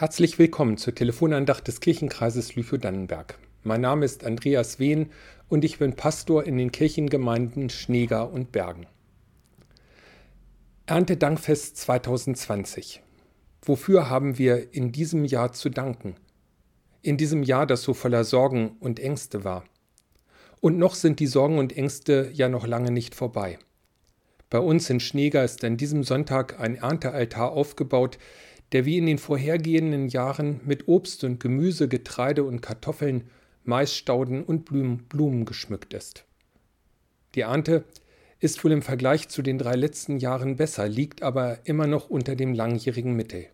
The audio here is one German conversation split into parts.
Herzlich willkommen zur Telefonandacht des Kirchenkreises Lüchow-Dannenberg. Mein Name ist Andreas Wehn und ich bin Pastor in den Kirchengemeinden Schneegar und Bergen. Erntedankfest 2020. Wofür haben wir in diesem Jahr zu danken? In diesem Jahr, das so voller Sorgen und Ängste war. Und noch sind die Sorgen und Ängste ja noch lange nicht vorbei. Bei uns in Schneegar ist an diesem Sonntag ein Erntealtar aufgebaut, der wie in den vorhergehenden Jahren mit Obst und Gemüse, Getreide und Kartoffeln, Maisstauden und Blumen, geschmückt ist. Die Ernte ist wohl im Vergleich zu den drei letzten Jahren besser, liegt aber immer noch unter dem langjährigen Mittel.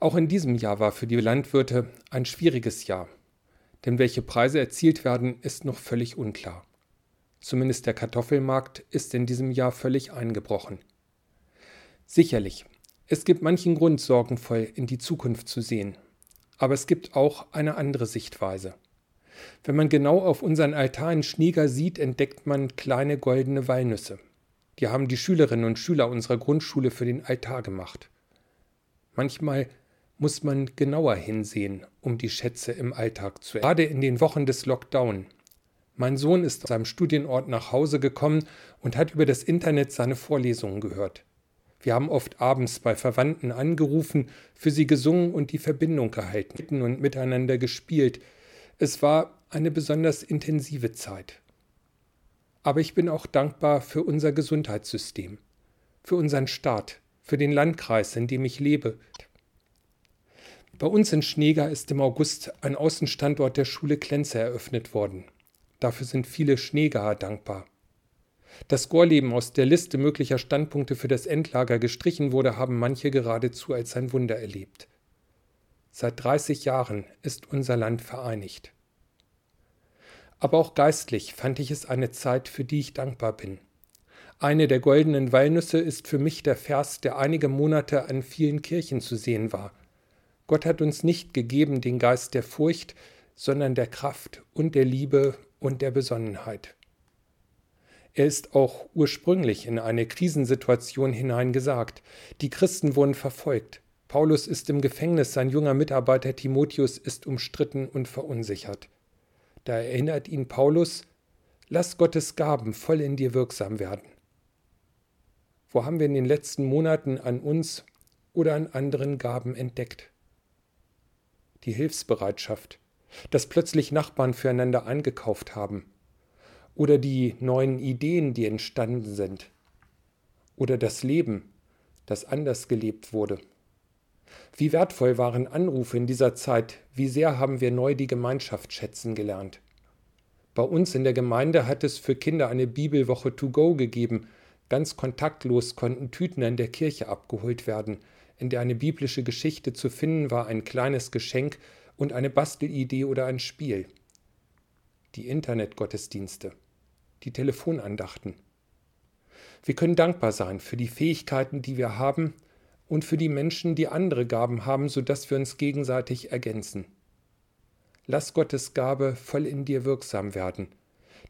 Auch in diesem Jahr war für die Landwirte ein schwieriges Jahr, denn welche Preise erzielt werden, ist noch völlig unklar. Zumindest der Kartoffelmarkt ist in diesem Jahr völlig eingebrochen. Sicherlich es gibt manchen Grund, sorgenvoll in die Zukunft zu sehen. Aber es gibt auch eine andere Sichtweise. Wenn man genau auf unseren Altar in Schnieger sieht, entdeckt man kleine goldene Walnüsse. Die haben die Schülerinnen und Schüler unserer Grundschule für den Altar gemacht. Manchmal muss man genauer hinsehen, um die Schätze im Alltag zu erkennen. Gerade in den Wochen des Lockdown. Mein Sohn ist aus seinem Studienort nach Hause gekommen und hat über das Internet seine Vorlesungen gehört. Wir haben oft abends bei Verwandten angerufen, für sie gesungen und die Verbindung gehalten und miteinander gespielt. Es war eine besonders intensive Zeit. Aber ich bin auch dankbar für unser Gesundheitssystem, für unseren Staat, für den Landkreis, in dem ich lebe. Bei uns in Schneeger ist im August ein Außenstandort der Schule Klenze eröffnet worden. Dafür sind viele Schneegaer dankbar. Dass Gorleben aus der Liste möglicher Standpunkte für das Endlager gestrichen wurde, haben manche geradezu als ein Wunder erlebt. Seit 30 Jahren ist unser Land vereinigt. Aber auch geistlich fand ich es eine Zeit, für die ich dankbar bin. Eine der goldenen Walnüsse ist für mich der Vers, der einige Monate an vielen Kirchen zu sehen war. Gott hat uns nicht gegeben den Geist der Furcht, sondern der Kraft und der Liebe und der Besonnenheit. Er ist auch ursprünglich in eine Krisensituation hineingesagt. Die Christen wurden verfolgt. Paulus ist im Gefängnis, sein junger Mitarbeiter Timotheus ist umstritten und verunsichert. Da erinnert ihn Paulus, lass Gottes Gaben voll in dir wirksam werden. Wo haben wir in den letzten Monaten an uns oder an anderen Gaben entdeckt? Die Hilfsbereitschaft, dass plötzlich Nachbarn füreinander eingekauft haben, oder die neuen Ideen, die entstanden sind oder das Leben, das anders gelebt wurde. Wie wertvoll waren Anrufe in dieser Zeit, wie sehr haben wir neu die Gemeinschaft schätzen gelernt. Bei uns in der Gemeinde hat es für Kinder eine Bibelwoche to go gegeben. Ganz kontaktlos konnten Tüten an der Kirche abgeholt werden, in der eine biblische Geschichte zu finden war, ein kleines Geschenk und eine Bastelidee oder ein Spiel. Die Internetgottesdienste die Telefonandachten. Wir können dankbar sein für die Fähigkeiten, die wir haben und für die Menschen, die andere Gaben haben, sodass wir uns gegenseitig ergänzen. Lass Gottes Gabe voll in dir wirksam werden,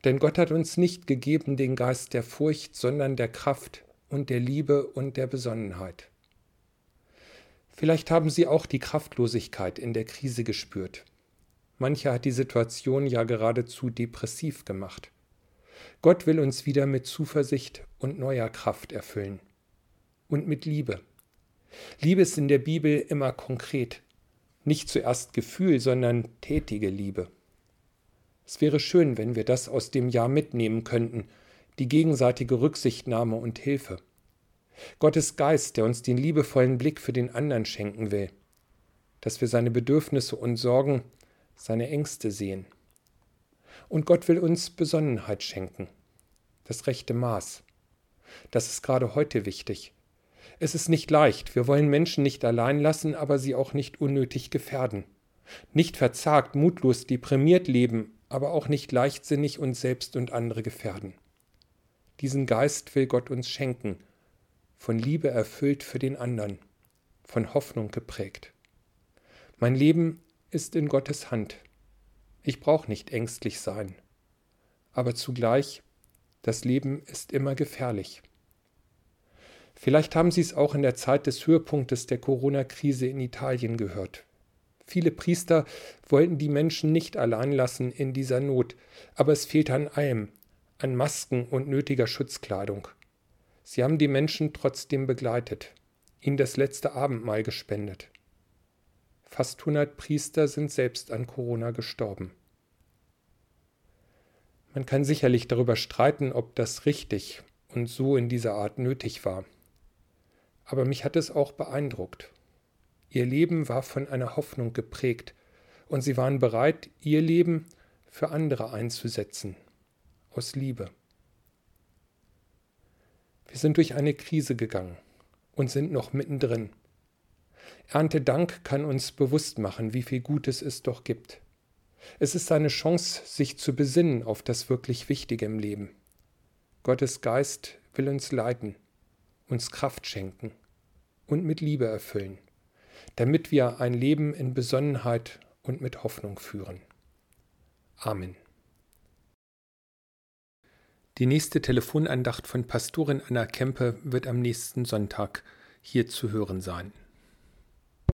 denn Gott hat uns nicht gegeben den Geist der Furcht, sondern der Kraft und der Liebe und der Besonnenheit. Vielleicht haben Sie auch die Kraftlosigkeit in der Krise gespürt. Mancher hat die Situation ja geradezu depressiv gemacht. Gott will uns wieder mit Zuversicht und neuer Kraft erfüllen. Und mit Liebe. Liebe ist in der Bibel immer konkret. Nicht zuerst Gefühl, sondern tätige Liebe. Es wäre schön, wenn wir das aus dem Jahr mitnehmen könnten, die gegenseitige Rücksichtnahme und Hilfe. Gottes Geist, der uns den liebevollen Blick für den anderen schenken will, dass wir seine Bedürfnisse und Sorgen, seine Ängste sehen. Und Gott will uns Besonnenheit schenken, das rechte Maß. Das ist gerade heute wichtig. Es ist nicht leicht, wir wollen Menschen nicht allein lassen, aber sie auch nicht unnötig gefährden. Nicht verzagt, mutlos, deprimiert leben, aber auch nicht leichtsinnig uns selbst und andere gefährden. Diesen Geist will Gott uns schenken, von Liebe erfüllt für den anderen, von Hoffnung geprägt. Mein Leben ist in Gottes Hand. Ich brauche nicht ängstlich sein. Aber zugleich, das Leben ist immer gefährlich. Vielleicht haben Sie es auch in der Zeit des Höhepunktes der Corona-Krise in Italien gehört. Viele Priester wollten die Menschen nicht allein lassen in dieser Not, aber es fehlte an allem, an Masken und nötiger Schutzkleidung. Sie haben die Menschen trotzdem begleitet, ihnen das letzte Abendmahl gespendet. Fast 100 Priester sind selbst an Corona gestorben. Man kann sicherlich darüber streiten, ob das richtig und so in dieser Art nötig war. Aber mich hat es auch beeindruckt. Ihr Leben war von einer Hoffnung geprägt, und sie waren bereit, ihr Leben für andere einzusetzen, aus Liebe. Wir sind durch eine Krise gegangen und sind noch mittendrin. Erntedank kann uns bewusst machen, wie viel Gutes es doch gibt. Es ist eine Chance, sich zu besinnen auf das wirklich Wichtige im Leben. Gottes Geist will uns leiten, uns Kraft schenken und mit Liebe erfüllen, damit wir ein Leben in Besonnenheit und mit Hoffnung führen. Amen. Die nächste Telefonandacht von Pastorin Anna Kempe wird am nächsten Sonntag hier zu hören sein.